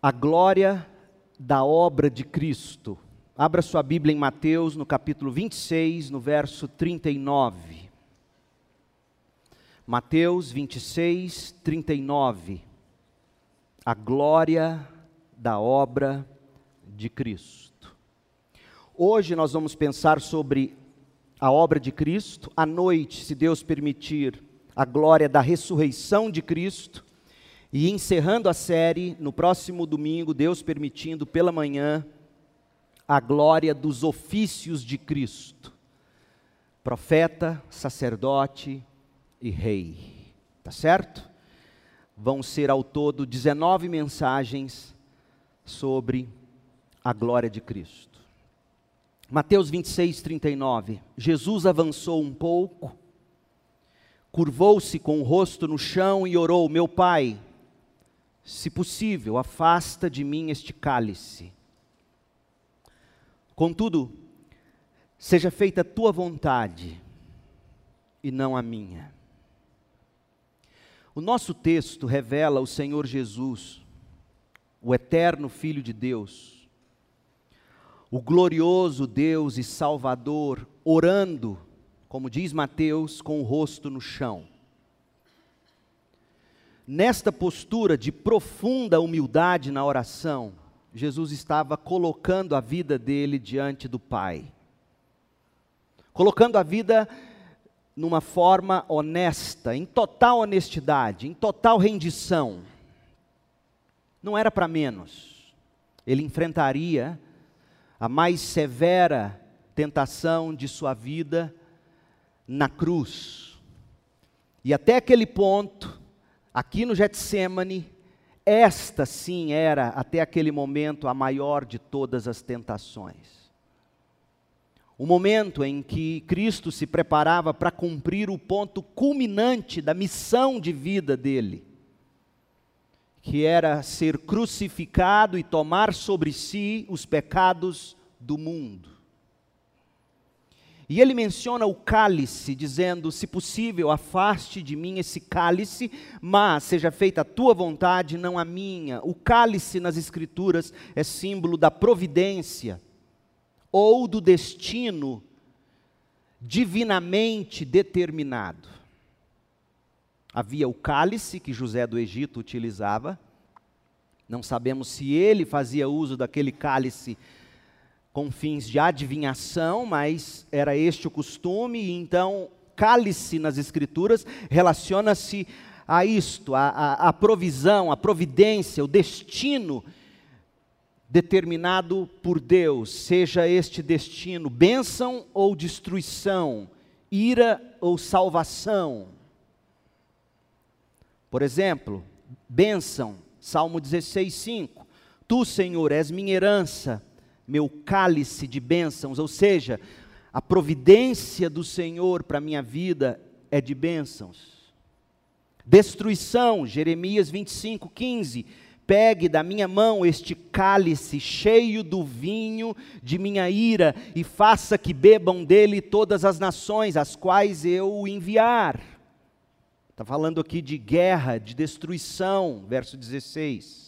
a glória da obra de Cristo. Abra sua Bíblia em Mateus, no capítulo 26, no verso 39. Mateus 26, 39. A glória da obra de Cristo. Hoje nós vamos pensar sobre a obra de Cristo. À noite, se Deus permitir, a glória da ressurreição de Cristo. E encerrando a série, no próximo domingo, Deus permitindo, pela manhã, a glória dos ofícios de Cristo: profeta, sacerdote e rei. Tá certo? Vão ser ao todo 19 mensagens sobre a glória de Cristo. Mateus 26, 39. Jesus avançou um pouco, curvou-se com o rosto no chão e orou: Meu pai se possível, afasta de mim este cálice. Contudo, seja feita a tua vontade e não a minha. O nosso texto revela o Senhor Jesus, o eterno Filho de Deus, o glorioso Deus e Salvador, orando, como diz Mateus, com o rosto no chão Nesta postura de profunda humildade na oração, Jesus estava colocando a vida dele diante do Pai. Colocando a vida numa forma honesta, em total honestidade, em total rendição. Não era para menos. Ele enfrentaria a mais severa tentação de sua vida na cruz. E até aquele ponto, Aqui no Getsemane, esta sim era, até aquele momento, a maior de todas as tentações. O momento em que Cristo se preparava para cumprir o ponto culminante da missão de vida dele, que era ser crucificado e tomar sobre si os pecados do mundo. E ele menciona o cálice, dizendo: Se possível, afaste de mim esse cálice, mas seja feita a tua vontade, não a minha. O cálice nas Escrituras é símbolo da providência ou do destino divinamente determinado. Havia o cálice que José do Egito utilizava, não sabemos se ele fazia uso daquele cálice com fins de adivinhação, mas era este o costume, e então cálice nas Escrituras relaciona-se a isto, a, a, a, provisão, a providência, o destino determinado por Deus, seja este destino bênção ou destruição, ira ou salvação. Por exemplo, bênção, Salmo 16, 5. Tu, Senhor, és minha herança meu cálice de bênçãos, ou seja, a providência do Senhor para a minha vida é de bênçãos. Destruição, Jeremias 25, 15. Pegue da minha mão este cálice cheio do vinho de minha ira, e faça que bebam dele todas as nações, as quais eu o enviar. Está falando aqui de guerra, de destruição, verso 16.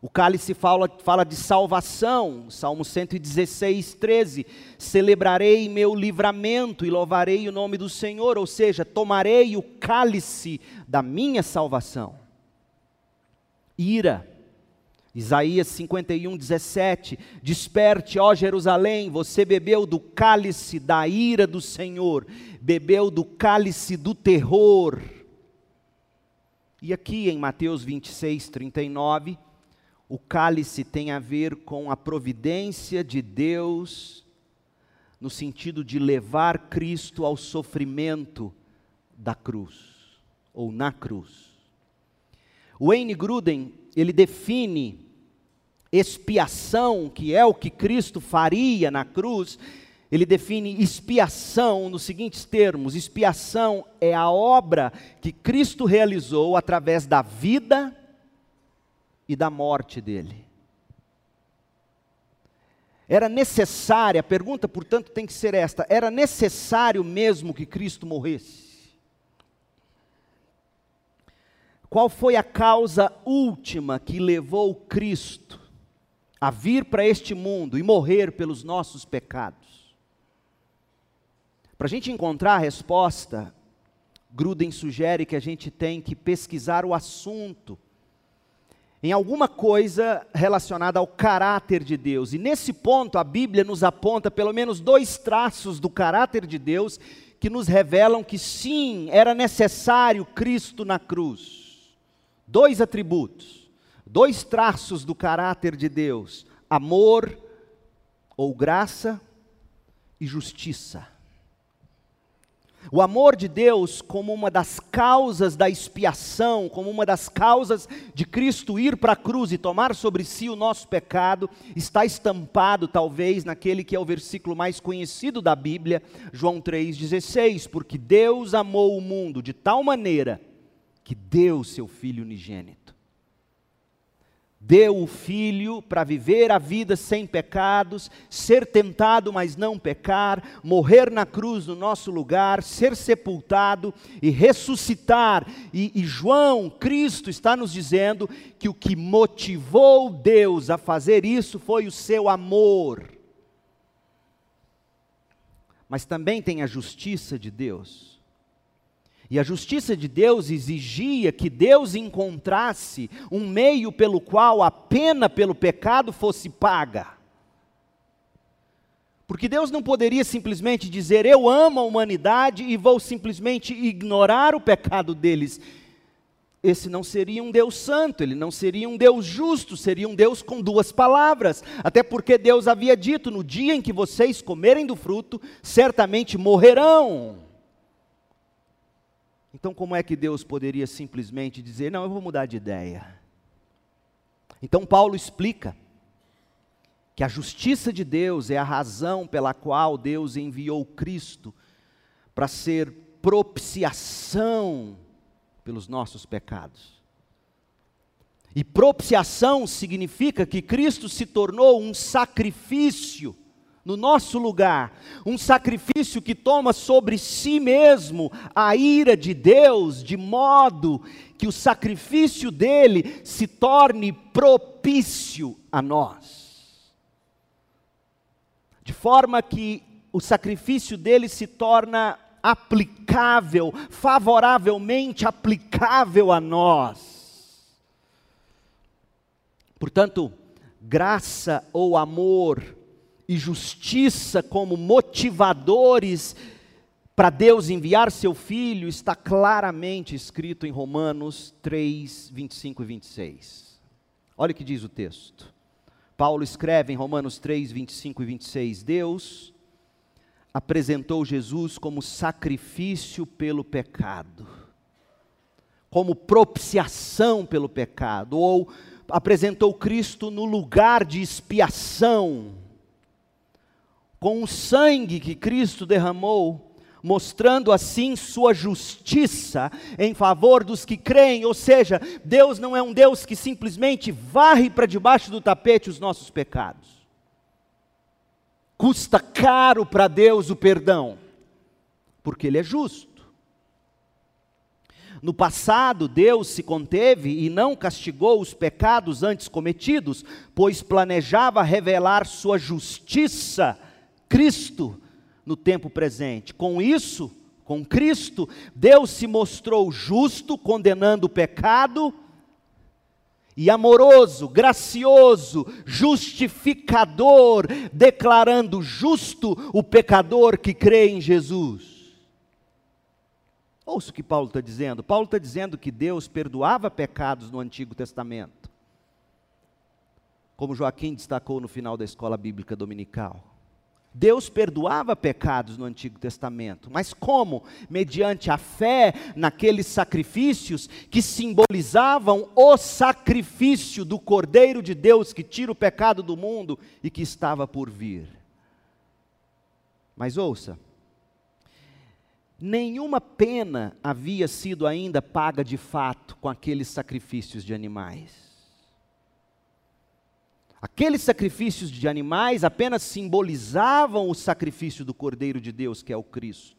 O cálice fala, fala de salvação, Salmo 116, 13. Celebrarei meu livramento e louvarei o nome do Senhor, ou seja, tomarei o cálice da minha salvação. Ira, Isaías 51, 17: Desperte, ó Jerusalém, você bebeu do cálice da ira do Senhor, bebeu do cálice do terror. E aqui em Mateus 26, 39 o cálice tem a ver com a providência de Deus, no sentido de levar Cristo ao sofrimento da cruz, ou na cruz. Wayne Gruden, ele define expiação, que é o que Cristo faria na cruz, ele define expiação nos seguintes termos: expiação é a obra que Cristo realizou através da vida, e da morte dele. Era necessária, a pergunta, portanto, tem que ser esta: era necessário mesmo que Cristo morresse? qual foi a causa última que levou Cristo a vir para este mundo e morrer pelos nossos pecados? Para a gente encontrar a resposta, Gruden sugere que a gente tem que pesquisar o assunto em alguma coisa relacionada ao caráter de Deus. E nesse ponto, a Bíblia nos aponta pelo menos dois traços do caráter de Deus que nos revelam que sim, era necessário Cristo na cruz. Dois atributos, dois traços do caráter de Deus: amor ou graça e justiça. O amor de Deus, como uma das causas da expiação, como uma das causas de Cristo ir para a cruz e tomar sobre si o nosso pecado, está estampado talvez naquele que é o versículo mais conhecido da Bíblia, João 3,16, porque Deus amou o mundo de tal maneira que deu seu Filho unigênito deu o Filho para viver a vida sem pecados, ser tentado, mas não pecar, morrer na cruz no nosso lugar, ser sepultado e ressuscitar. E, e, João, Cristo, está nos dizendo que o que motivou Deus a fazer isso foi o seu amor. Mas também tem a justiça de Deus. E a justiça de Deus exigia que Deus encontrasse um meio pelo qual a pena pelo pecado fosse paga. Porque Deus não poderia simplesmente dizer, eu amo a humanidade e vou simplesmente ignorar o pecado deles. Esse não seria um Deus santo, ele não seria um Deus justo, seria um Deus com duas palavras. Até porque Deus havia dito: no dia em que vocês comerem do fruto, certamente morrerão. Então, como é que Deus poderia simplesmente dizer: não, eu vou mudar de ideia? Então, Paulo explica que a justiça de Deus é a razão pela qual Deus enviou Cristo para ser propiciação pelos nossos pecados. E propiciação significa que Cristo se tornou um sacrifício no nosso lugar, um sacrifício que toma sobre si mesmo a ira de Deus, de modo que o sacrifício dele se torne propício a nós. De forma que o sacrifício dele se torna aplicável, favoravelmente aplicável a nós. Portanto, graça ou amor e justiça como motivadores para Deus enviar seu filho está claramente escrito em Romanos 3, 25 e 26. Olha o que diz o texto. Paulo escreve em Romanos 3, 25 e 26: Deus apresentou Jesus como sacrifício pelo pecado, como propiciação pelo pecado, ou apresentou Cristo no lugar de expiação com o sangue que Cristo derramou, mostrando assim sua justiça em favor dos que creem, ou seja, Deus não é um Deus que simplesmente varre para debaixo do tapete os nossos pecados. Custa caro para Deus o perdão, porque Ele é justo. No passado, Deus se conteve e não castigou os pecados antes cometidos, pois planejava revelar sua justiça Cristo no tempo presente. Com isso, com Cristo, Deus se mostrou justo, condenando o pecado, e amoroso, gracioso, justificador, declarando justo o pecador que crê em Jesus. Ouça o que Paulo está dizendo. Paulo está dizendo que Deus perdoava pecados no Antigo Testamento, como Joaquim destacou no final da escola bíblica dominical. Deus perdoava pecados no Antigo Testamento, mas como? Mediante a fé naqueles sacrifícios que simbolizavam o sacrifício do Cordeiro de Deus que tira o pecado do mundo e que estava por vir. Mas ouça, nenhuma pena havia sido ainda paga de fato com aqueles sacrifícios de animais. Aqueles sacrifícios de animais apenas simbolizavam o sacrifício do Cordeiro de Deus, que é o Cristo.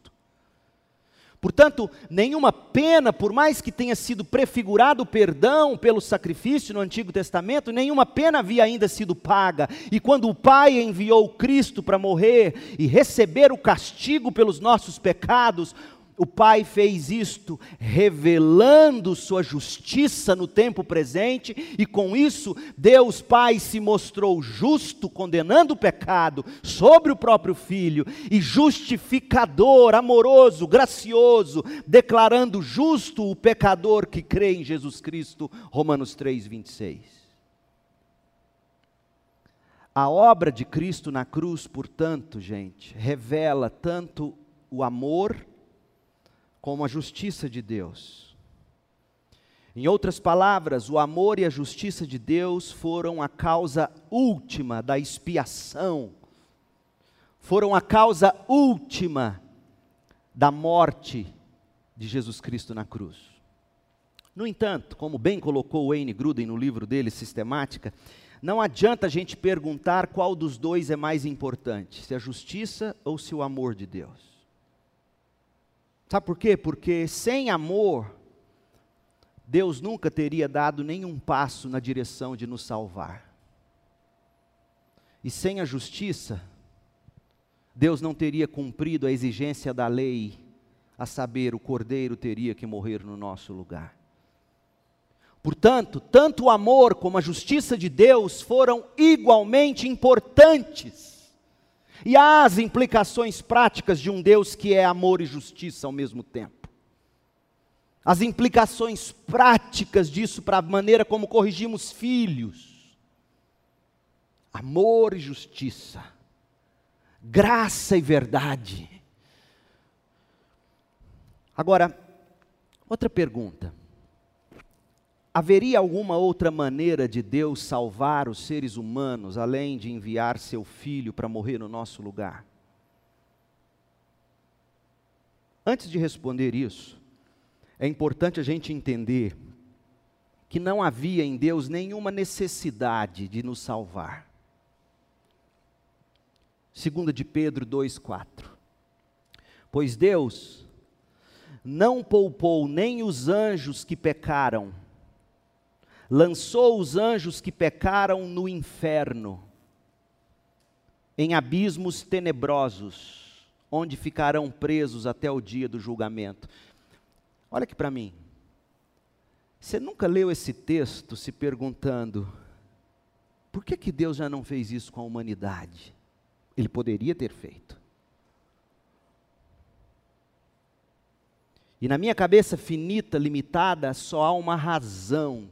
Portanto, nenhuma pena, por mais que tenha sido prefigurado o perdão pelo sacrifício no Antigo Testamento, nenhuma pena havia ainda sido paga. E quando o Pai enviou Cristo para morrer e receber o castigo pelos nossos pecados, o Pai fez isto revelando sua justiça no tempo presente, e com isso, Deus Pai se mostrou justo, condenando o pecado sobre o próprio Filho, e justificador, amoroso, gracioso, declarando justo o pecador que crê em Jesus Cristo. Romanos 3, 26. A obra de Cristo na cruz, portanto, gente, revela tanto o amor como a justiça de Deus. Em outras palavras, o amor e a justiça de Deus foram a causa última da expiação, foram a causa última da morte de Jesus Cristo na cruz. No entanto, como bem colocou Wayne Gruden no livro dele, Sistemática, não adianta a gente perguntar qual dos dois é mais importante, se a justiça ou se o amor de Deus. Sabe por quê? Porque sem amor, Deus nunca teria dado nenhum passo na direção de nos salvar. E sem a justiça, Deus não teria cumprido a exigência da lei, a saber, o cordeiro teria que morrer no nosso lugar. Portanto, tanto o amor como a justiça de Deus foram igualmente importantes e as implicações práticas de um Deus que é amor e justiça ao mesmo tempo. As implicações práticas disso para a maneira como corrigimos filhos. Amor e justiça. Graça e verdade. Agora, outra pergunta. Haveria alguma outra maneira de Deus salvar os seres humanos além de enviar seu filho para morrer no nosso lugar? Antes de responder isso, é importante a gente entender que não havia em Deus nenhuma necessidade de nos salvar. Segunda de Pedro 2:4. Pois Deus não poupou nem os anjos que pecaram, lançou os anjos que pecaram no inferno, em abismos tenebrosos, onde ficarão presos até o dia do julgamento. Olha aqui para mim. Você nunca leu esse texto se perguntando: por que, que Deus já não fez isso com a humanidade? Ele poderia ter feito. E na minha cabeça finita, limitada, só há uma razão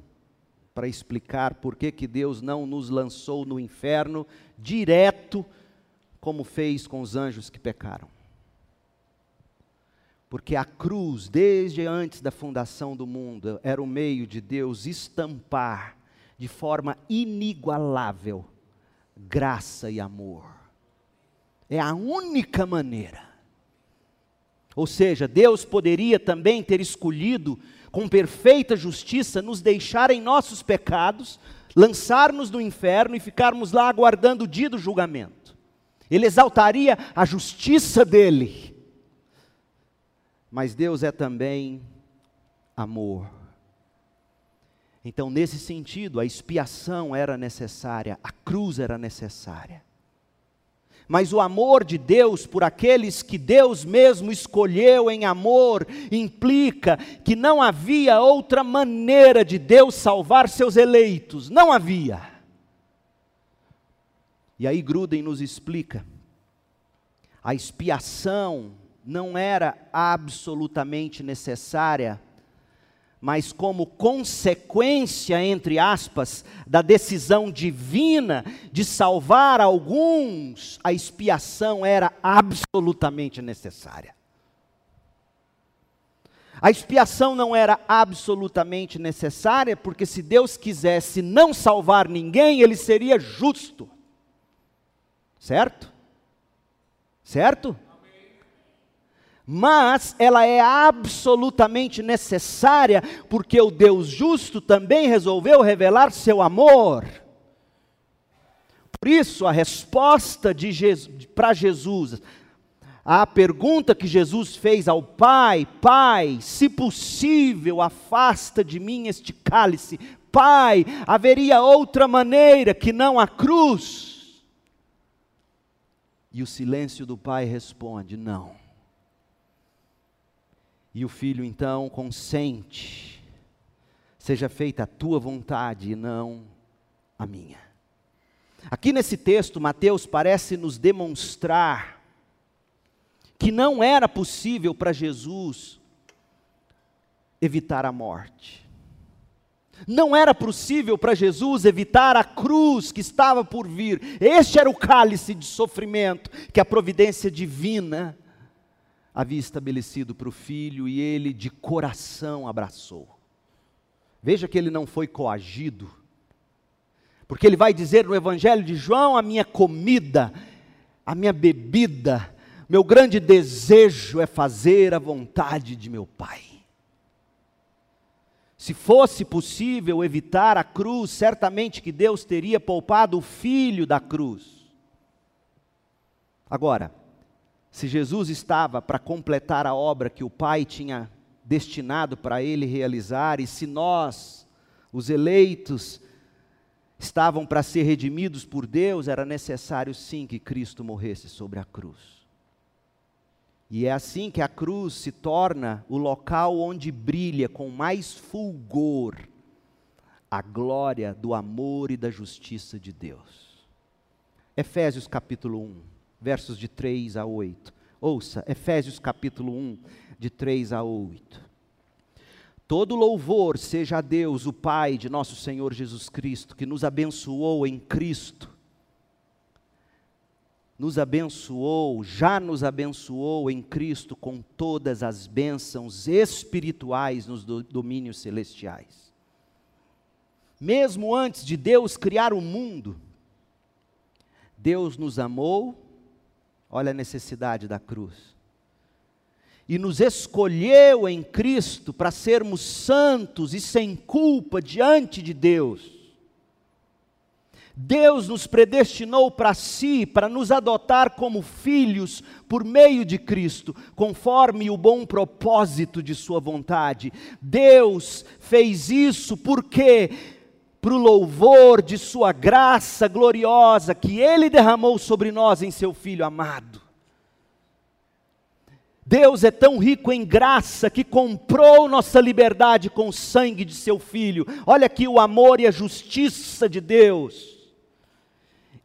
para explicar por que, que Deus não nos lançou no inferno direto, como fez com os anjos que pecaram. Porque a cruz, desde antes da fundação do mundo, era o meio de Deus estampar de forma inigualável graça e amor. É a única maneira. Ou seja, Deus poderia também ter escolhido com perfeita justiça, nos deixar em nossos pecados, lançar-nos no inferno e ficarmos lá aguardando o dia do julgamento. Ele exaltaria a justiça dele. Mas Deus é também amor. Então, nesse sentido, a expiação era necessária, a cruz era necessária mas o amor de Deus por aqueles que Deus mesmo escolheu em amor implica que não havia outra maneira de Deus salvar seus eleitos, não havia. E aí Gruden nos explica: a expiação não era absolutamente necessária mas como consequência, entre aspas, da decisão divina de salvar alguns, a expiação era absolutamente necessária. A expiação não era absolutamente necessária, porque se Deus quisesse não salvar ninguém, ele seria justo. Certo? Certo? Mas ela é absolutamente necessária, porque o Deus justo também resolveu revelar seu amor. Por isso, a resposta para Jesus, a pergunta que Jesus fez ao Pai: Pai, se possível, afasta de mim este cálice. Pai, haveria outra maneira que não a cruz? E o silêncio do Pai responde: Não. E o filho então consente: Seja feita a tua vontade e não a minha. Aqui nesse texto, Mateus parece nos demonstrar que não era possível para Jesus evitar a morte. Não era possível para Jesus evitar a cruz que estava por vir. Este era o cálice de sofrimento que a providência divina havia estabelecido para o filho e ele de coração abraçou. Veja que ele não foi coagido, porque ele vai dizer no Evangelho de João: a minha comida, a minha bebida, meu grande desejo é fazer a vontade de meu Pai. Se fosse possível evitar a cruz, certamente que Deus teria poupado o filho da cruz. Agora, se Jesus estava para completar a obra que o Pai tinha destinado para ele realizar, e se nós, os eleitos, estavam para ser redimidos por Deus, era necessário sim que Cristo morresse sobre a cruz. E é assim que a cruz se torna o local onde brilha com mais fulgor a glória do amor e da justiça de Deus. Efésios capítulo 1, versos de 3 a 8. Ouça, Efésios capítulo 1, de 3 a 8. Todo louvor seja a Deus, o Pai de nosso Senhor Jesus Cristo, que nos abençoou em Cristo nos abençoou, já nos abençoou em Cristo com todas as bênçãos espirituais nos domínios celestiais. Mesmo antes de Deus criar o mundo, Deus nos amou, olha a necessidade da cruz, e nos escolheu em Cristo para sermos santos e sem culpa diante de Deus. Deus nos predestinou para si, para nos adotar como filhos por meio de Cristo, conforme o bom propósito de Sua vontade. Deus fez isso porque, para o louvor de Sua graça gloriosa que Ele derramou sobre nós em Seu Filho amado. Deus é tão rico em graça que comprou nossa liberdade com o sangue de Seu Filho. Olha aqui o amor e a justiça de Deus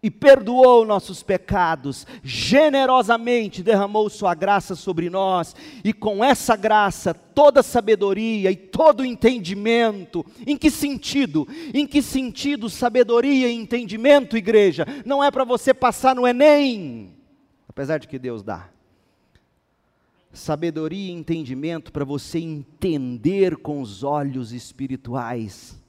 e perdoou nossos pecados, generosamente derramou Sua graça sobre nós, e com essa graça, toda sabedoria e todo entendimento. Em que sentido? Em que sentido sabedoria e entendimento, igreja? Não é para você passar no Enem, apesar de que Deus dá. Sabedoria e entendimento para você entender com os olhos espirituais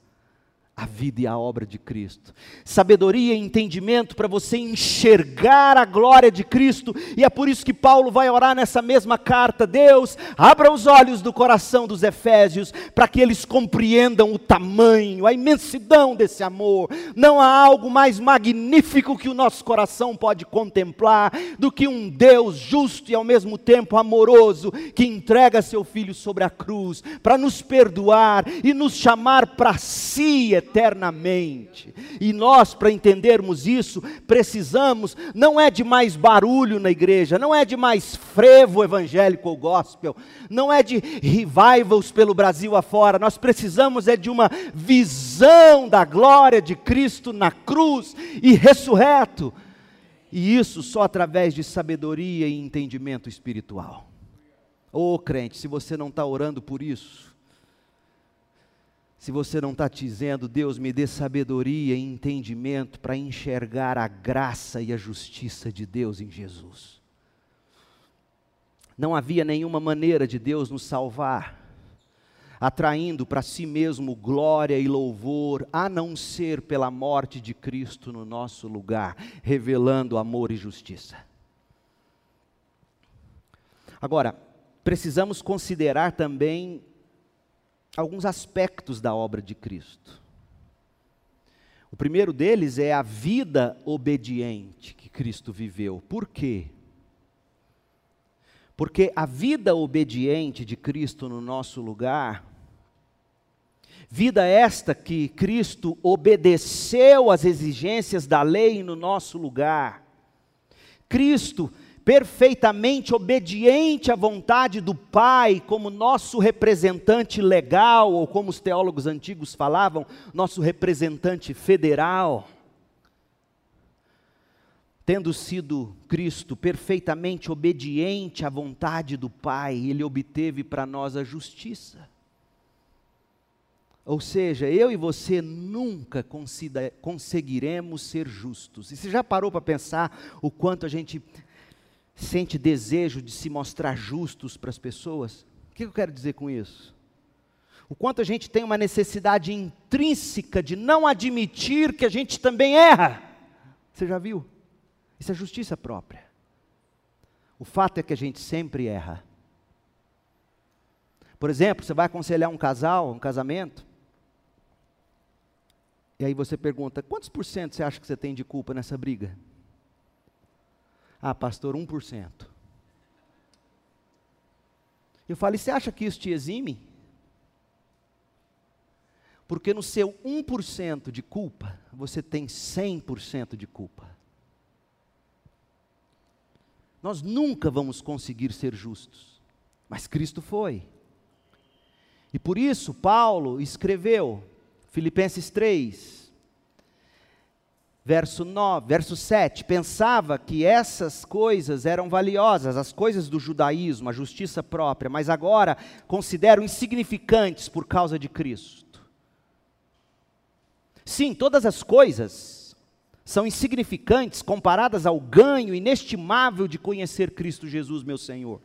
a vida e a obra de Cristo. Sabedoria e entendimento para você enxergar a glória de Cristo, e é por isso que Paulo vai orar nessa mesma carta: Deus, abra os olhos do coração dos Efésios, para que eles compreendam o tamanho, a imensidão desse amor. Não há algo mais magnífico que o nosso coração pode contemplar do que um Deus justo e ao mesmo tempo amoroso, que entrega seu filho sobre a cruz para nos perdoar e nos chamar para si. E nós, para entendermos isso, precisamos, não é de mais barulho na igreja, não é de mais frevo evangélico ou gospel, não é de revivals pelo Brasil afora, nós precisamos é de uma visão da glória de Cristo na cruz e ressurreto. E isso só através de sabedoria e entendimento espiritual. Ô oh, crente, se você não está orando por isso, se você não está dizendo, Deus me dê sabedoria e entendimento para enxergar a graça e a justiça de Deus em Jesus. Não havia nenhuma maneira de Deus nos salvar, atraindo para si mesmo glória e louvor, a não ser pela morte de Cristo no nosso lugar, revelando amor e justiça. Agora, precisamos considerar também alguns aspectos da obra de Cristo. O primeiro deles é a vida obediente que Cristo viveu. Por quê? Porque a vida obediente de Cristo no nosso lugar, vida esta que Cristo obedeceu às exigências da lei no nosso lugar, Cristo perfeitamente obediente à vontade do Pai, como nosso representante legal, ou como os teólogos antigos falavam, nosso representante federal. Tendo sido Cristo perfeitamente obediente à vontade do Pai, Ele obteve para nós a justiça. Ou seja, eu e você nunca conseguiremos ser justos. E você já parou para pensar o quanto a gente sente desejo de se mostrar justos para as pessoas? O que eu quero dizer com isso? O quanto a gente tem uma necessidade intrínseca de não admitir que a gente também erra. Você já viu? Isso é justiça própria. O fato é que a gente sempre erra. Por exemplo, você vai aconselhar um casal, um casamento, e aí você pergunta: quantos por cento você acha que você tem de culpa nessa briga? Ah, pastor, 1%. Eu falo, e você acha que isso te exime? Porque no seu 1% de culpa, você tem 100% de culpa. Nós nunca vamos conseguir ser justos, mas Cristo foi. E por isso, Paulo escreveu, Filipenses 3, verso 9, verso 7, pensava que essas coisas eram valiosas, as coisas do judaísmo, a justiça própria, mas agora considero insignificantes por causa de Cristo. Sim, todas as coisas são insignificantes comparadas ao ganho inestimável de conhecer Cristo Jesus, meu Senhor.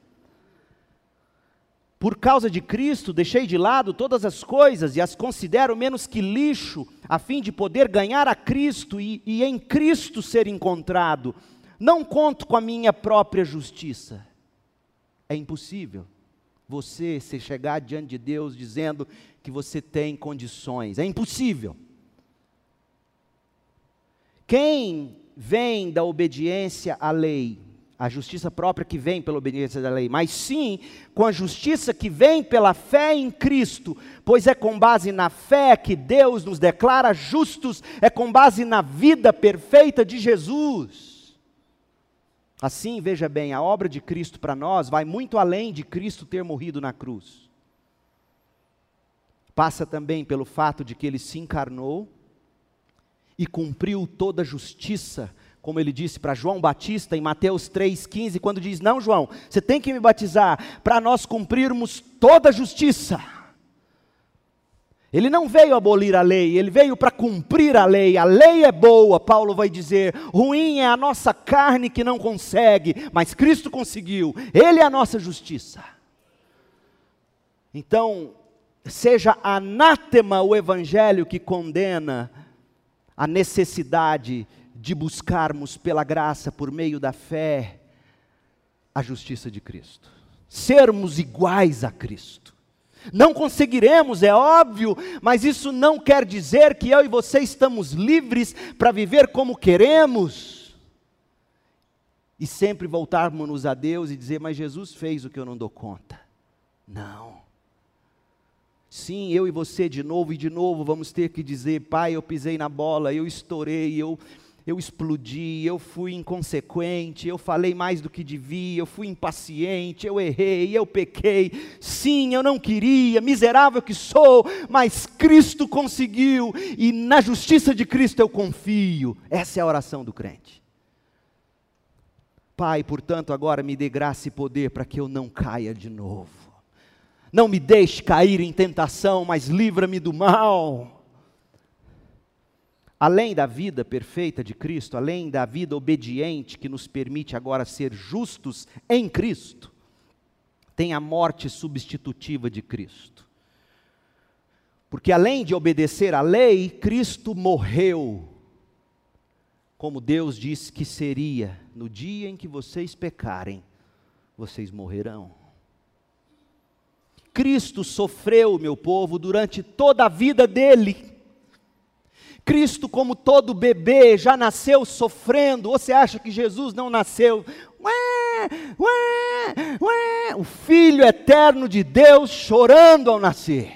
Por causa de Cristo, deixei de lado todas as coisas e as considero menos que lixo, a fim de poder ganhar a Cristo e, e, em Cristo ser encontrado. Não conto com a minha própria justiça. É impossível você se chegar diante de Deus dizendo que você tem condições. É impossível. Quem vem da obediência à lei a justiça própria que vem pela obediência da lei, mas sim com a justiça que vem pela fé em Cristo, pois é com base na fé que Deus nos declara justos, é com base na vida perfeita de Jesus. Assim, veja bem, a obra de Cristo para nós vai muito além de Cristo ter morrido na cruz. Passa também pelo fato de que ele se encarnou e cumpriu toda a justiça como ele disse para João Batista em Mateus 3,15, quando diz: Não, João, você tem que me batizar para nós cumprirmos toda a justiça. Ele não veio abolir a lei, ele veio para cumprir a lei. A lei é boa, Paulo vai dizer. Ruim é a nossa carne que não consegue, mas Cristo conseguiu. Ele é a nossa justiça. Então, seja anátema o evangelho que condena a necessidade de buscarmos pela graça, por meio da fé, a justiça de Cristo. Sermos iguais a Cristo. Não conseguiremos, é óbvio, mas isso não quer dizer que eu e você estamos livres para viver como queremos. E sempre voltarmos a Deus e dizer, mas Jesus fez o que eu não dou conta. Não. Sim, eu e você de novo e de novo vamos ter que dizer, pai, eu pisei na bola, eu estourei, eu eu explodi, eu fui inconsequente, eu falei mais do que devia, eu fui impaciente, eu errei, eu pequei. Sim, eu não queria, miserável que sou, mas Cristo conseguiu e na justiça de Cristo eu confio. Essa é a oração do crente. Pai, portanto, agora me dê graça e poder para que eu não caia de novo. Não me deixe cair em tentação, mas livra-me do mal além da vida perfeita de Cristo, além da vida obediente que nos permite agora ser justos em Cristo, tem a morte substitutiva de Cristo. Porque além de obedecer à lei, Cristo morreu, como Deus disse que seria, no dia em que vocês pecarem, vocês morrerão. Cristo sofreu, meu povo, durante toda a vida dele Cristo, como todo bebê, já nasceu sofrendo. Ou você acha que Jesus não nasceu? Ué, ué, ué. O Filho eterno de Deus chorando ao nascer.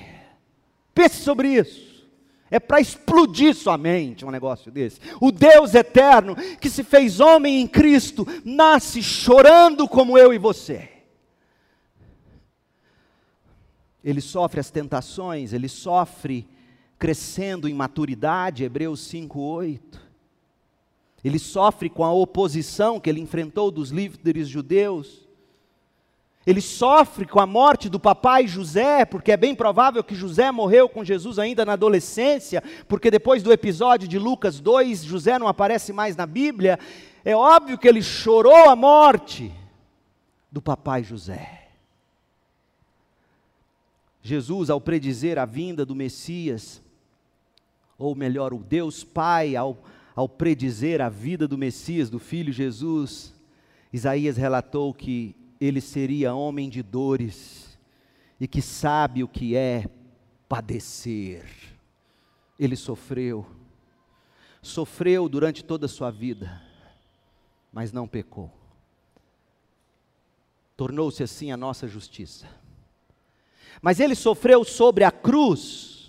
Pense sobre isso. É para explodir sua mente um negócio desse. O Deus eterno, que se fez homem em Cristo, nasce chorando como eu e você. Ele sofre as tentações, ele sofre crescendo em maturidade, Hebreus 5:8. Ele sofre com a oposição que ele enfrentou dos líderes judeus. Ele sofre com a morte do papai José, porque é bem provável que José morreu com Jesus ainda na adolescência, porque depois do episódio de Lucas 2, José não aparece mais na Bíblia. É óbvio que ele chorou a morte do papai José. Jesus, ao predizer a vinda do Messias, ou melhor, o Deus Pai, ao, ao predizer a vida do Messias, do Filho Jesus, Isaías relatou que ele seria homem de dores e que sabe o que é padecer. Ele sofreu, sofreu durante toda a sua vida, mas não pecou. Tornou-se assim a nossa justiça. Mas ele sofreu sobre a cruz,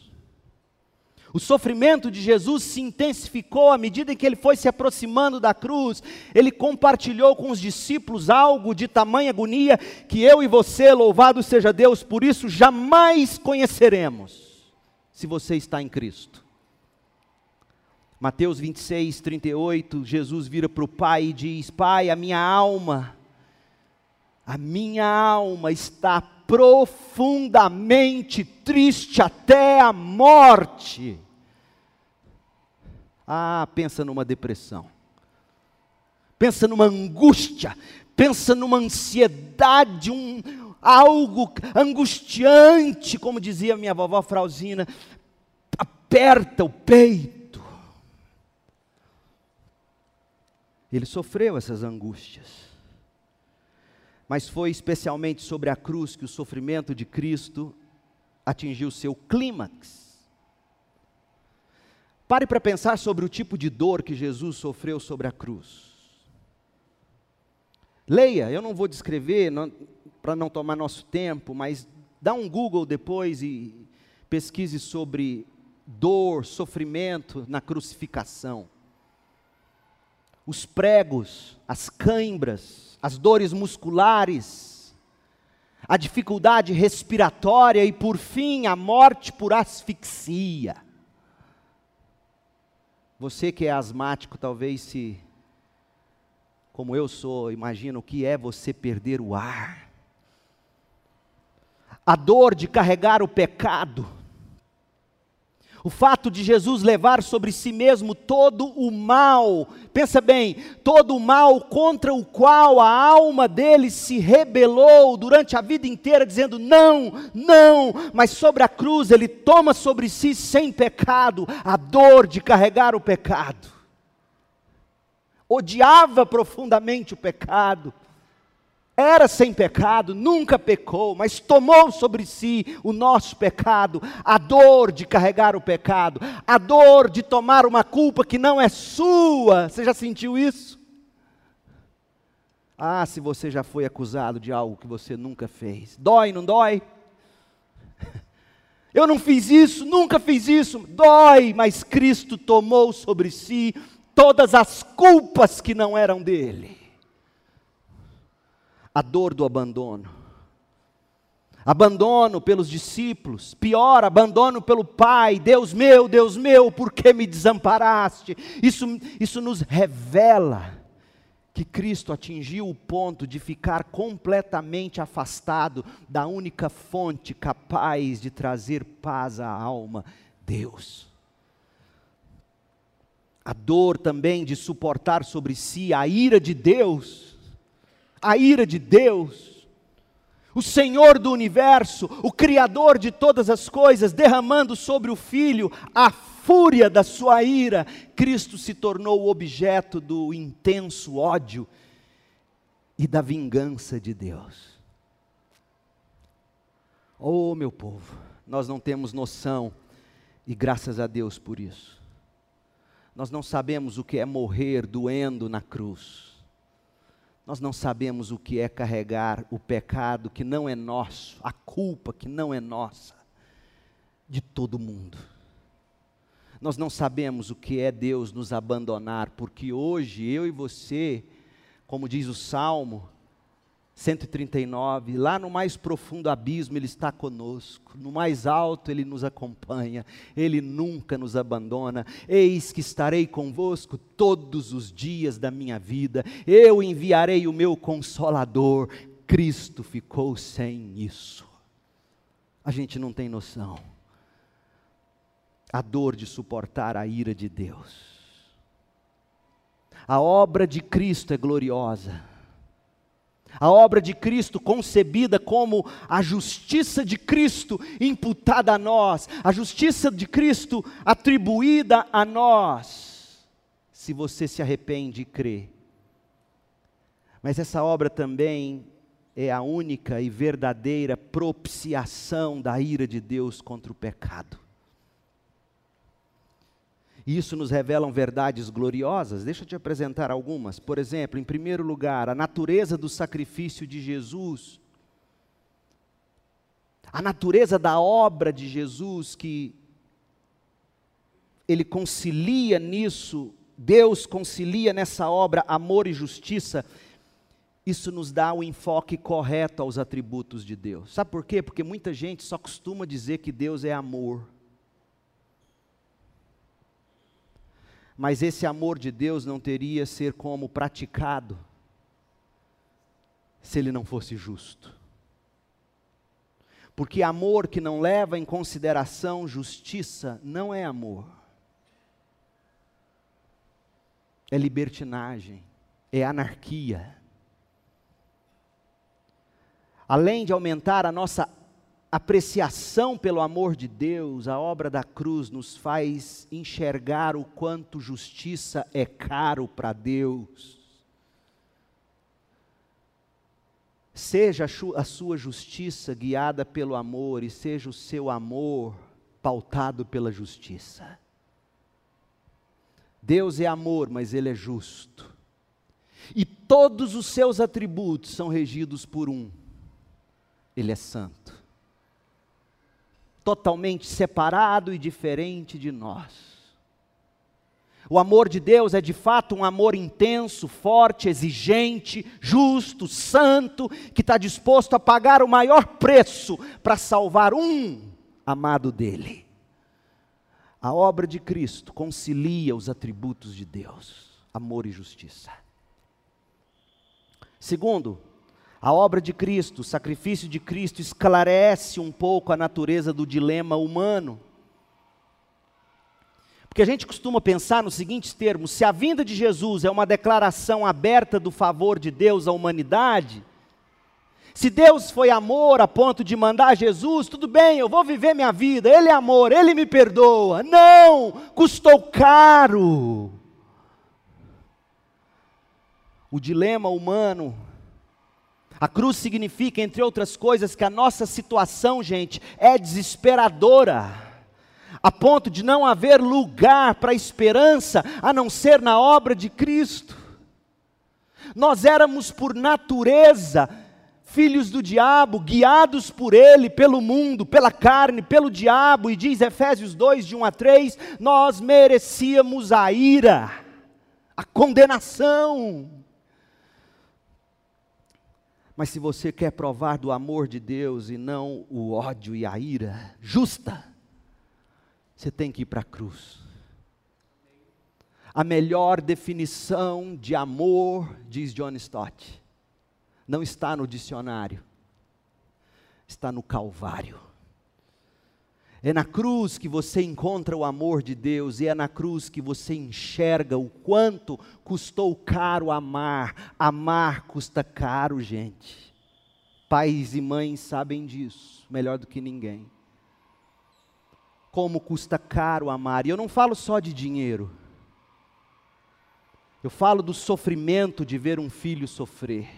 o sofrimento de Jesus se intensificou à medida em que ele foi se aproximando da cruz. Ele compartilhou com os discípulos algo de tamanha agonia que eu e você, louvado seja Deus, por isso jamais conheceremos, se você está em Cristo. Mateus 26, 38, Jesus vira para o Pai e diz: Pai, a minha alma, a minha alma está profundamente triste até a morte. Ah, pensa numa depressão. Pensa numa angústia, pensa numa ansiedade, um algo angustiante, como dizia minha vovó Frauzina, aperta o peito. Ele sofreu essas angústias mas foi especialmente sobre a cruz que o sofrimento de Cristo atingiu seu clímax. Pare para pensar sobre o tipo de dor que Jesus sofreu sobre a cruz. Leia, eu não vou descrever para não tomar nosso tempo, mas dá um Google depois e pesquise sobre dor, sofrimento na crucificação. Os pregos, as cãibras, as dores musculares, a dificuldade respiratória e, por fim, a morte por asfixia. Você que é asmático, talvez se, como eu sou, imagina o que é você perder o ar. A dor de carregar o pecado o fato de Jesus levar sobre si mesmo todo o mal, pensa bem, todo o mal contra o qual a alma dele se rebelou durante a vida inteira, dizendo não, não, mas sobre a cruz ele toma sobre si sem pecado a dor de carregar o pecado. Odiava profundamente o pecado, era sem pecado, nunca pecou, mas tomou sobre si o nosso pecado, a dor de carregar o pecado, a dor de tomar uma culpa que não é sua. Você já sentiu isso? Ah, se você já foi acusado de algo que você nunca fez. Dói, não dói? Eu não fiz isso, nunca fiz isso. Dói, mas Cristo tomou sobre si todas as culpas que não eram dele a dor do abandono. Abandono pelos discípulos, pior, abandono pelo pai. Deus meu, Deus meu, por que me desamparaste? Isso, isso nos revela que Cristo atingiu o ponto de ficar completamente afastado da única fonte capaz de trazer paz à alma, Deus. A dor também de suportar sobre si a ira de Deus a ira de Deus, o Senhor do universo, o Criador de todas as coisas, derramando sobre o Filho a fúria da sua ira, Cristo se tornou o objeto do intenso ódio e da vingança de Deus. Oh, meu povo, nós não temos noção, e graças a Deus por isso. Nós não sabemos o que é morrer doendo na cruz Nós não sabemos o que é carregar o pecado que não é nosso, a culpa que não é nossa, de todo mundo. Nós não sabemos o que é Deus nos abandonar, porque hoje eu e você, como diz o Salmo, 139, lá no mais profundo abismo Ele está conosco, no mais alto Ele nos acompanha, Ele nunca nos abandona. Eis que estarei convosco todos os dias da minha vida, eu enviarei o meu consolador. Cristo ficou sem isso. A gente não tem noção. A dor de suportar a ira de Deus. A obra de Cristo é gloriosa a obra de Cristo concebida como a justiça de Cristo imputada a nós, a justiça de Cristo atribuída a nós, se você se arrepende e crê. Mas essa obra também é a única e verdadeira propiciação da ira de Deus contra o pecado. E isso nos revelam verdades gloriosas. Deixa eu te apresentar algumas. Por exemplo, em primeiro lugar, a natureza do sacrifício de Jesus. A natureza da obra de Jesus que ele concilia nisso, Deus concilia nessa obra amor e justiça. Isso nos dá o enfoque correto aos atributos de Deus. Sabe por quê? Porque muita gente só costuma dizer que Deus é amor. Mas esse amor de Deus não teria ser como praticado se ele não fosse justo. Porque amor que não leva em consideração justiça não é amor. É libertinagem, é anarquia. Além de aumentar a nossa apreciação pelo amor de Deus, a obra da cruz nos faz enxergar o quanto justiça é caro para Deus. Seja a sua justiça guiada pelo amor e seja o seu amor pautado pela justiça. Deus é amor, mas Ele é justo. E todos os seus atributos são regidos por um: Ele é santo totalmente separado e diferente de nós. O amor de Deus é de fato um amor intenso, forte, exigente, justo, santo, que está disposto a pagar o maior preço para salvar um amado dele. A obra de Cristo concilia os atributos de Deus, amor e justiça. Segundo, a obra de Cristo, o sacrifício de Cristo esclarece um pouco a natureza do dilema humano. Porque a gente costuma pensar nos seguintes termos: se a vinda de Jesus é uma declaração aberta do favor de Deus à humanidade, se Deus foi amor a ponto de mandar Jesus, tudo bem, eu vou viver minha vida, Ele é amor, Ele me perdoa. Não, custou caro. O dilema humano a cruz significa, entre outras coisas, que a nossa situação, gente, é desesperadora, a ponto de não haver lugar para esperança a não ser na obra de Cristo. Nós éramos, por natureza, filhos do diabo, guiados por ele, pelo mundo, pela carne, pelo diabo, e diz Efésios 2, de 1 a 3, nós merecíamos a ira, a condenação. Mas se você quer provar do amor de Deus e não o ódio e a ira justa, você tem que ir para a cruz. A melhor definição de amor, diz John Stott, não está no dicionário, está no Calvário. É na cruz que você encontra o amor de Deus, e é na cruz que você enxerga o quanto custou caro amar. Amar custa caro, gente. Pais e mães sabem disso melhor do que ninguém. Como custa caro amar. E eu não falo só de dinheiro. Eu falo do sofrimento de ver um filho sofrer.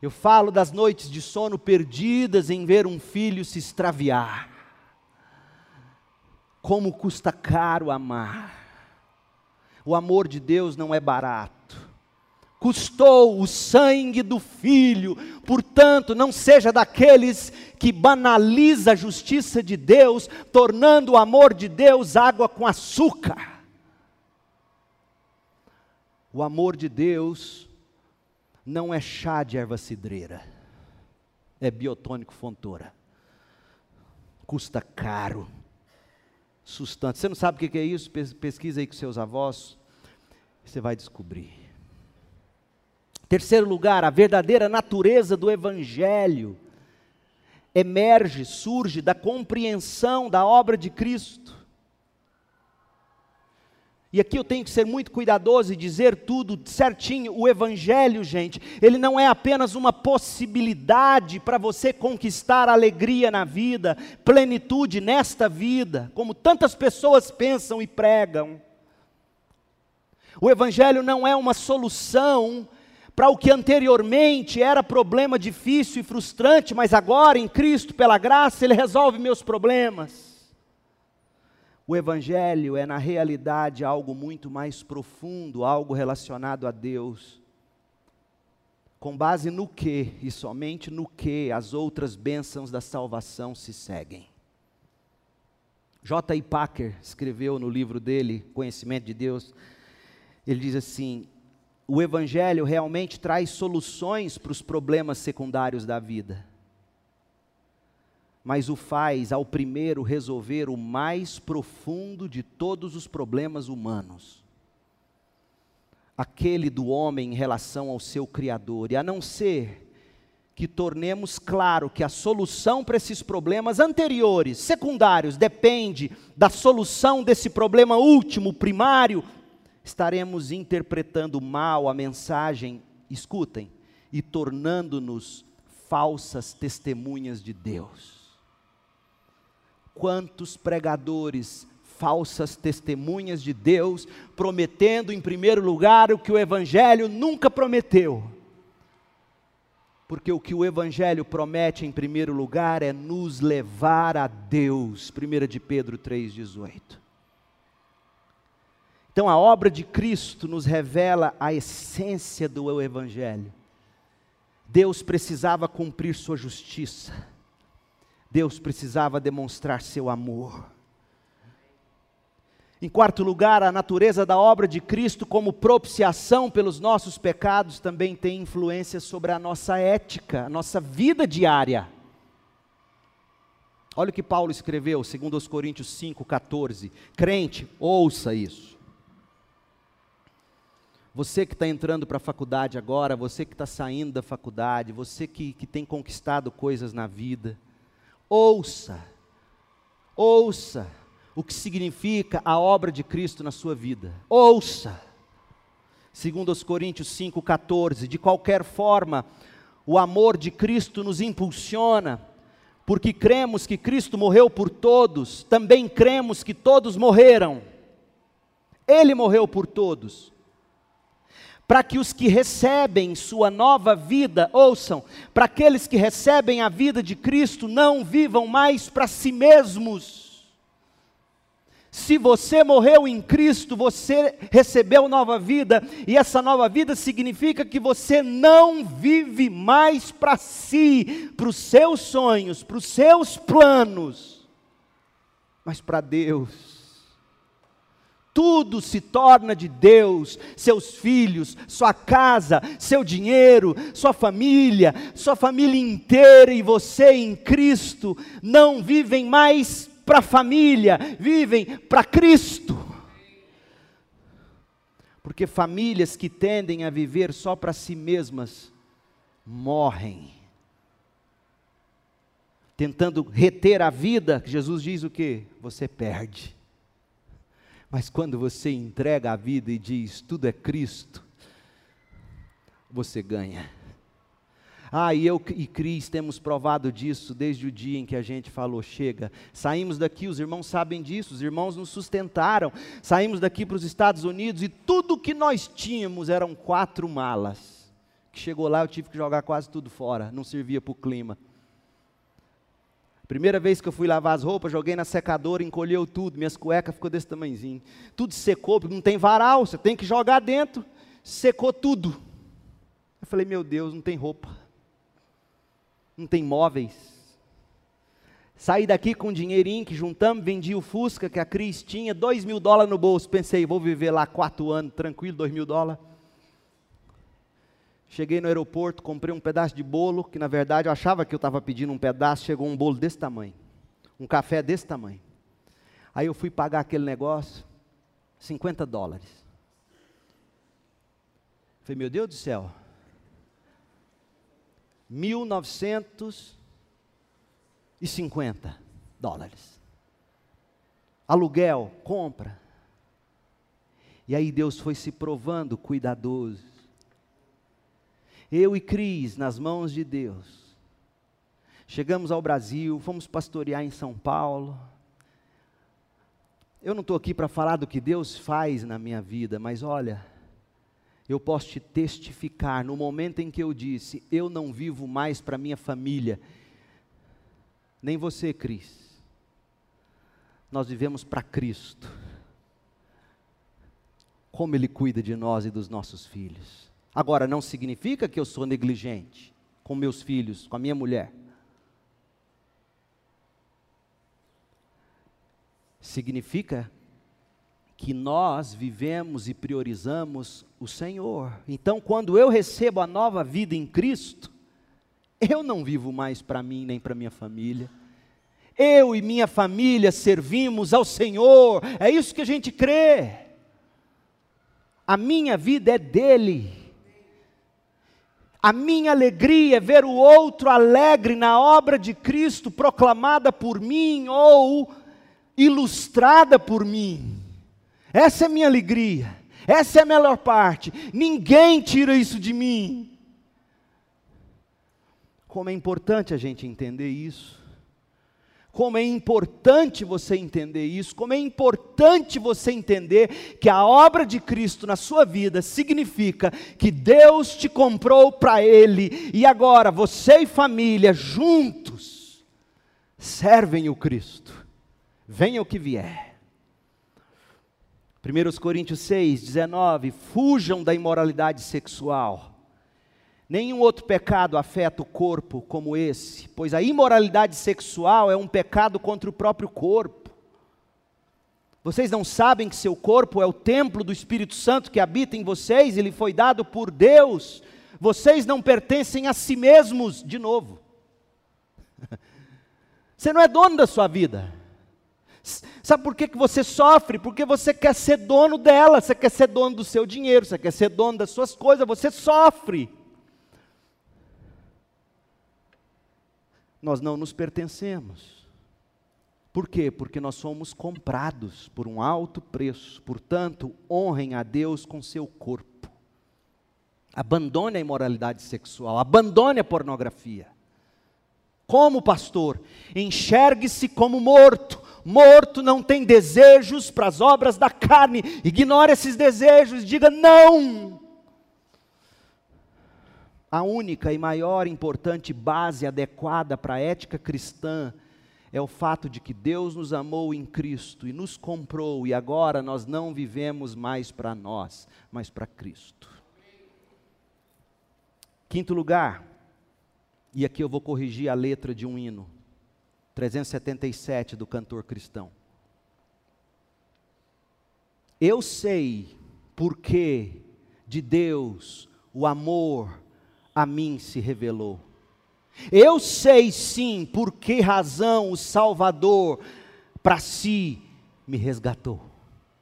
Eu falo das noites de sono perdidas em ver um filho se extraviar. Como custa caro amar. O amor de Deus não é barato. custou o sangue do filho. Portanto, não seja daqueles que banaliza a justiça de Deus, tornando o amor de Deus água com açúcar. O amor de Deus não é chá de erva cidreira, é biotônico fontoura. Custa caro, sustante. Você não sabe o que é isso? Pesquisa aí com seus avós, você vai descobrir. Terceiro lugar, a verdadeira natureza do Evangelho emerge, surge da compreensão da obra de Cristo. E aqui eu tenho que ser muito cuidadoso e dizer tudo certinho. O Evangelho, gente, ele não é apenas uma possibilidade para você conquistar alegria na vida, plenitude nesta vida, como tantas pessoas pensam e pregam. O Evangelho não é uma solução para o que anteriormente era problema difícil e frustrante, mas agora em Cristo, pela graça, Ele resolve meus problemas. O Evangelho é, na realidade, algo muito mais profundo, algo relacionado a Deus. Com base no que, e somente no que, as outras bênçãos da salvação se seguem. J. I. Packer escreveu no livro dele, Conhecimento de Deus, ele diz assim: o Evangelho realmente traz soluções para os problemas secundários da vida, mas o faz ao primeiro resolver o mais profundo de todos os problemas humanos aquele do homem em relação ao seu Criador, e a não ser que tornemos claro que a solução para esses problemas anteriores, secundários, depende da solução desse problema último, primário, estaremos interpretando mal a mensagem, escutem, e tornando-nos falsas testemunhas de Deus. Quantos pregadores, falsas testemunhas de Deus, prometendo em primeiro lugar o que o Evangelho nunca prometeu. Porque o que o Evangelho promete em primeiro lugar é nos levar a Deus. 1 de Pedro 3,18. Então a obra de Cristo nos revela a essência do Evangelho. Deus precisava cumprir sua justiça, Deus precisava demonstrar seu amor. Em quarto lugar, a natureza da obra de Cristo como propiciação pelos nossos pecados também tem influência sobre a nossa ética, a nossa vida diária. Olha o que Paulo escreveu, segundo os Coríntios 5:14. Crente, ouça isso. Você que está entrando para a faculdade agora, você que está saindo da faculdade, você que, que tem conquistado coisas na vida, ouça, ouça o que significa a obra de Cristo na sua vida. Ouça. Segundo os Coríntios 5:14, de qualquer forma, o amor de Cristo nos impulsiona, porque cremos que Cristo morreu por todos, também cremos que todos morreram. Ele morreu por todos para que os que recebem sua nova vida, ouçam, para aqueles que recebem a vida de Cristo, não vivam mais para si mesmos. Se você morreu em Cristo, você recebeu nova vida, e essa nova vida significa que você não vive mais para si, para os seus sonhos, para os seus planos, mas para Deus tudo se torna de Deus, seus filhos, sua casa, seu dinheiro, sua família, sua família inteira e você em Cristo não vivem mais para a família, vivem para Cristo. Porque famílias que tendem a viver só para si mesmas morrem. Tentando reter a vida, Jesus diz o que? Você perde. Mas quando você entrega a vida e diz tudo é Cristo, você ganha. Ah, e eu e Cris temos provado disso desde o dia em que a gente falou: chega, saímos daqui, os irmãos sabem disso, os irmãos nos sustentaram. Saímos daqui para os Estados Unidos e tudo que nós tínhamos eram quatro malas. Que chegou lá, eu tive que jogar quase tudo fora, não servia para o clima. Primeira vez que eu fui lavar as roupas, joguei na secadora, encolheu tudo, minhas cuecas ficou desse tamanhozinho. Tudo secou, não tem varal, você tem que jogar dentro. Secou tudo. Eu falei, meu Deus, não tem roupa, não tem móveis. Saí daqui com um dinheirinho que juntamos, vendi o Fusca que a Cris tinha, dois mil dólares no bolso. Pensei, vou viver lá quatro anos, tranquilo, dois mil dólares. Cheguei no aeroporto, comprei um pedaço de bolo, que na verdade eu achava que eu estava pedindo um pedaço, chegou um bolo desse tamanho. Um café desse tamanho. Aí eu fui pagar aquele negócio, 50 dólares. Falei, meu Deus do céu. 1950 dólares. Aluguel, compra. E aí Deus foi se provando cuidadoso eu e Cris, nas mãos de Deus. Chegamos ao Brasil, fomos pastorear em São Paulo. Eu não estou aqui para falar do que Deus faz na minha vida, mas olha, eu posso te testificar no momento em que eu disse: Eu não vivo mais para minha família, nem você, Cris. Nós vivemos para Cristo. Como Ele cuida de nós e dos nossos filhos. Agora, não significa que eu sou negligente com meus filhos, com a minha mulher. Significa que nós vivemos e priorizamos o Senhor. Então, quando eu recebo a nova vida em Cristo, eu não vivo mais para mim nem para minha família. Eu e minha família servimos ao Senhor. É isso que a gente crê. A minha vida é dele. A minha alegria é ver o outro alegre na obra de Cristo proclamada por mim ou ilustrada por mim. Essa é a minha alegria. Essa é a melhor parte. Ninguém tira isso de mim. Como é importante a gente entender isso como é importante você entender isso, como é importante você entender que a obra de Cristo na sua vida significa que Deus te comprou para Ele e agora você e família juntos servem o Cristo, venha o que vier. 1 Coríntios 6, 19: fujam da imoralidade sexual Nenhum outro pecado afeta o corpo como esse, pois a imoralidade sexual é um pecado contra o próprio corpo. Vocês não sabem que seu corpo é o templo do Espírito Santo que habita em vocês, ele foi dado por Deus. Vocês não pertencem a si mesmos, de novo. Você não é dono da sua vida. Sabe por que, que você sofre? Porque você quer ser dono dela, você quer ser dono do seu dinheiro, você quer ser dono das suas coisas, você sofre. Nós não nos pertencemos. Por quê? Porque nós somos comprados por um alto preço. Portanto, honrem a Deus com seu corpo. Abandone a imoralidade sexual, abandone a pornografia. Como pastor, enxergue-se como morto. Morto não tem desejos para as obras da carne. Ignore esses desejos, diga não a única e maior importante base adequada para a ética cristã é o fato de que Deus nos amou em Cristo e nos comprou, e agora nós não vivemos mais para nós, mas para Cristo. Quinto lugar, e aqui eu vou corrigir a letra de um hino, 377 do cantor cristão. Eu sei porque de Deus o amor a mim se revelou. Eu sei sim por que razão o Salvador para si me resgatou.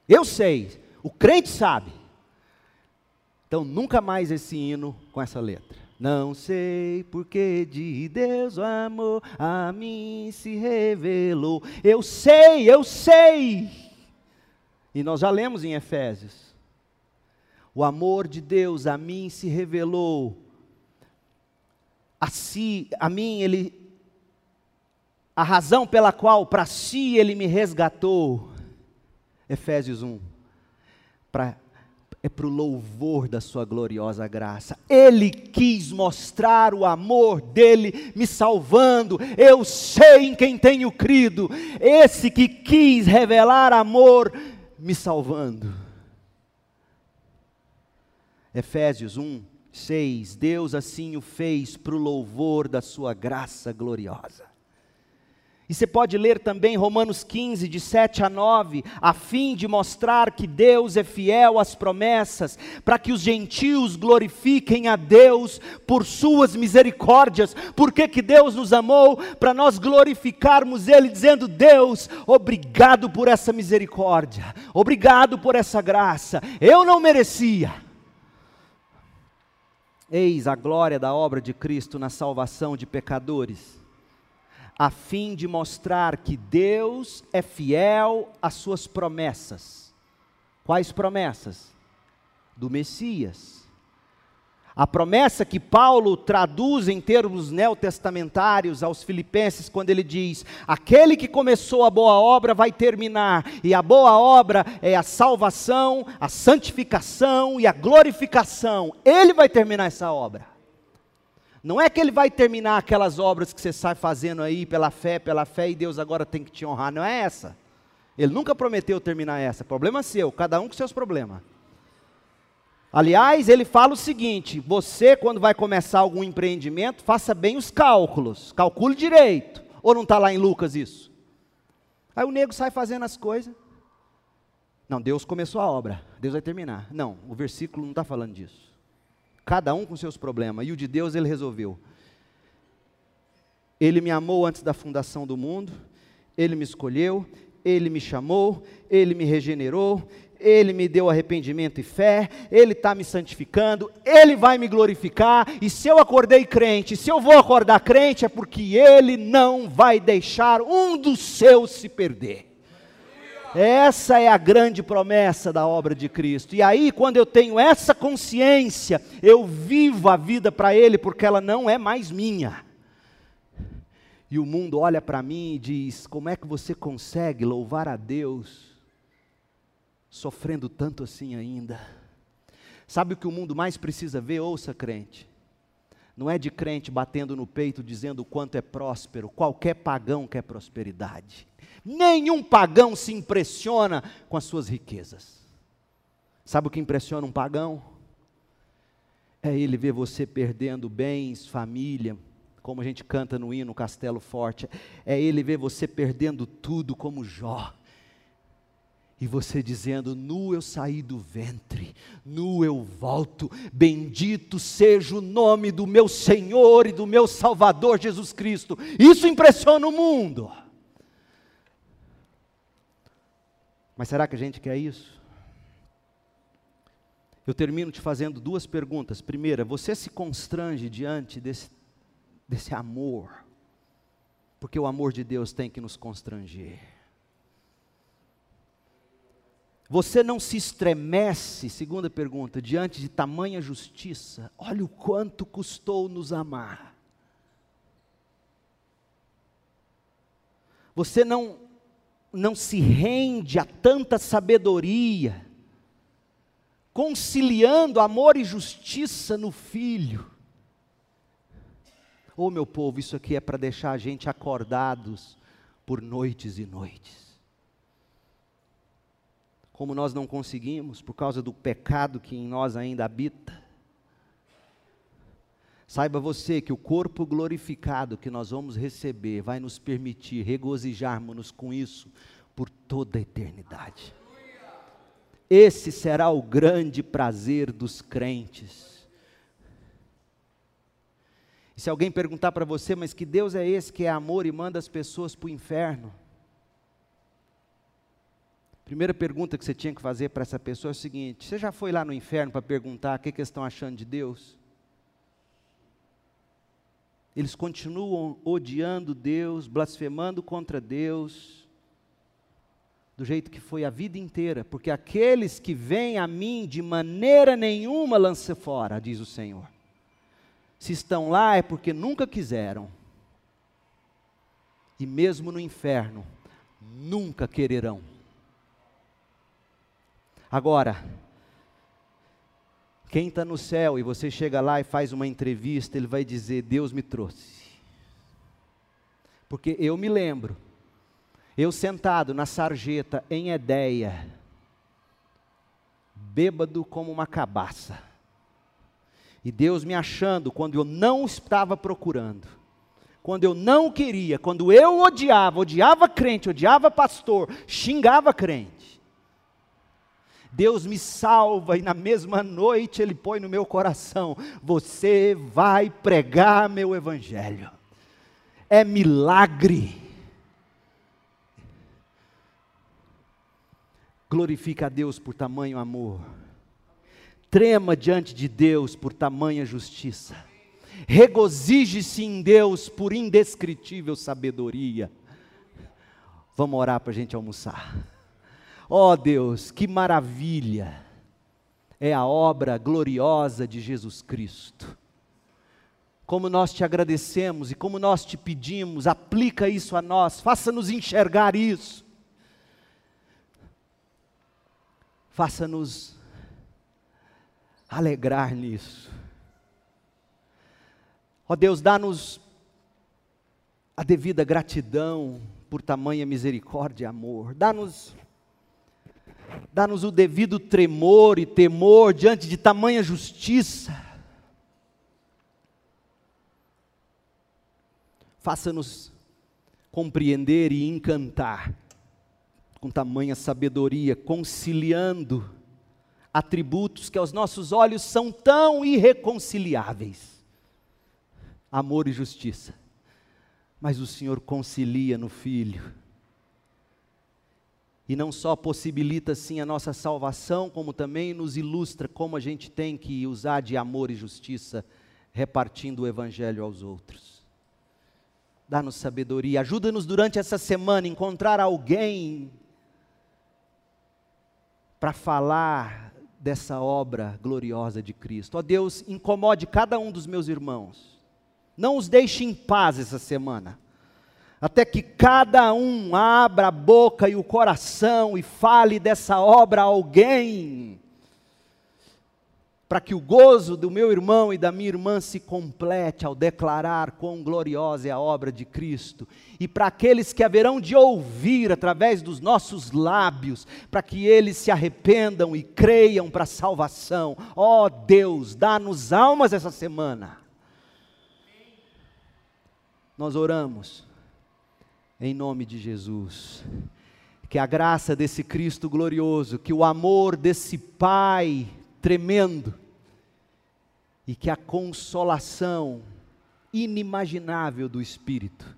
Eu sei, o crente sabe. Então nunca mais esse hino com essa letra. Não sei porque de Deus o amor a mim se revelou. Eu sei, eu sei. E nós já lemos em Efésios. O amor de Deus a mim se revelou a si, a mim ele a razão pela qual para si ele me resgatou. Efésios 1. Pra, é para o louvor da sua gloriosa graça. Ele quis mostrar o amor dele me salvando. Eu sei em quem tenho crido. Esse que quis revelar amor me salvando. Efésios 1 6. Deus assim o fez para o louvor da sua graça gloriosa. E você pode ler também Romanos 15, de 7 a 9, a fim de mostrar que Deus é fiel às promessas, para que os gentios glorifiquem a Deus por suas misericórdias. Porque que Deus nos amou? Para nós glorificarmos Ele, dizendo: Deus, obrigado por essa misericórdia, obrigado por essa graça. Eu não merecia. Eis a glória da obra de Cristo na salvação de pecadores a fim de mostrar que Deus é fiel às suas promessas. Quais promessas? Do Messias. A promessa que Paulo traduz em termos neotestamentários aos Filipenses, quando ele diz: Aquele que começou a boa obra vai terminar, e a boa obra é a salvação, a santificação e a glorificação. Ele vai terminar essa obra. Não é que ele vai terminar aquelas obras que você sai fazendo aí pela fé, pela fé, e Deus agora tem que te honrar. Não é essa. Ele nunca prometeu terminar essa. Problema seu, cada um com seus problemas. Aliás, ele fala o seguinte: você, quando vai começar algum empreendimento, faça bem os cálculos, calcule direito. Ou não está lá em Lucas isso? Aí o nego sai fazendo as coisas. Não, Deus começou a obra, Deus vai terminar. Não, o versículo não está falando disso. Cada um com seus problemas. E o de Deus ele resolveu. Ele me amou antes da fundação do mundo, ele me escolheu, ele me chamou, ele me regenerou, ele me deu arrependimento e fé, Ele está me santificando, Ele vai me glorificar, e se eu acordei crente, se eu vou acordar crente, é porque Ele não vai deixar um dos seus se perder. Essa é a grande promessa da obra de Cristo. E aí, quando eu tenho essa consciência, eu vivo a vida para Ele, porque ela não é mais minha. E o mundo olha para mim e diz: Como é que você consegue louvar a Deus sofrendo tanto assim ainda? Sabe o que o mundo mais precisa ver? Ouça, crente. Não é de crente batendo no peito dizendo o quanto é próspero, qualquer pagão quer prosperidade. Nenhum pagão se impressiona com as suas riquezas. Sabe o que impressiona um pagão? É ele ver você perdendo bens, família, como a gente canta no hino Castelo Forte. É ele ver você perdendo tudo como Jó. E você dizendo: Nu eu saí do ventre, nu eu volto, bendito seja o nome do meu Senhor e do meu Salvador Jesus Cristo. Isso impressiona o mundo. Mas será que a gente quer isso? Eu termino te fazendo duas perguntas. Primeira, você se constrange diante desse, desse amor? Porque o amor de Deus tem que nos constranger. Você não se estremece, segunda pergunta, diante de tamanha justiça? Olha o quanto custou nos amar. Você não não se rende a tanta sabedoria, conciliando amor e justiça no filho. Oh, meu povo, isso aqui é para deixar a gente acordados por noites e noites. Como nós não conseguimos, por causa do pecado que em nós ainda habita. Saiba você que o corpo glorificado que nós vamos receber vai nos permitir regozijarmos-nos com isso por toda a eternidade. Esse será o grande prazer dos crentes. E se alguém perguntar para você, mas que Deus é esse que é amor e manda as pessoas para o inferno? Primeira pergunta que você tinha que fazer para essa pessoa é o seguinte: você já foi lá no inferno para perguntar o que, que eles estão achando de Deus? eles continuam odiando Deus, blasfemando contra Deus, do jeito que foi a vida inteira, porque aqueles que vêm a mim de maneira nenhuma lance fora, diz o Senhor. Se estão lá é porque nunca quiseram, e mesmo no inferno, nunca quererão. Agora, quem está no céu e você chega lá e faz uma entrevista, ele vai dizer: Deus me trouxe. Porque eu me lembro, eu sentado na sarjeta em Edéia, bêbado como uma cabaça, E Deus me achando quando eu não estava procurando, quando eu não queria, quando eu odiava, odiava crente, odiava pastor, xingava crente. Deus me salva e na mesma noite Ele põe no meu coração: você vai pregar meu evangelho. É milagre. Glorifica a Deus por tamanho amor. Trema diante de Deus por tamanha justiça. Regozije-se em Deus por indescritível sabedoria. Vamos orar para a gente almoçar. Ó oh Deus, que maravilha é a obra gloriosa de Jesus Cristo. Como nós te agradecemos e como nós te pedimos, aplica isso a nós, faça-nos enxergar isso. Faça-nos alegrar nisso. Ó Deus, dá-nos a devida gratidão por tamanha misericórdia e amor. Dá-nos dá-nos o devido tremor e temor diante de tamanha justiça. Faça-nos compreender e encantar com tamanha sabedoria, conciliando atributos que aos nossos olhos são tão irreconciliáveis: amor e justiça. Mas o Senhor concilia no Filho. E não só possibilita sim a nossa salvação, como também nos ilustra como a gente tem que usar de amor e justiça, repartindo o Evangelho aos outros. Dá-nos sabedoria, ajuda-nos durante essa semana a encontrar alguém para falar dessa obra gloriosa de Cristo. Ó Deus, incomode cada um dos meus irmãos. Não os deixe em paz essa semana. Até que cada um abra a boca e o coração e fale dessa obra a alguém para que o gozo do meu irmão e da minha irmã se complete ao declarar quão gloriosa é a obra de Cristo, e para aqueles que haverão de ouvir através dos nossos lábios, para que eles se arrependam e creiam para a salvação. Ó oh, Deus, dá-nos almas essa semana. Nós oramos em nome de Jesus. Que a graça desse Cristo glorioso, que o amor desse Pai tremendo e que a consolação inimaginável do Espírito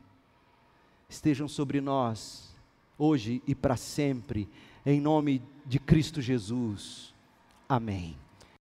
estejam sobre nós, hoje e para sempre, em nome de Cristo Jesus. Amém.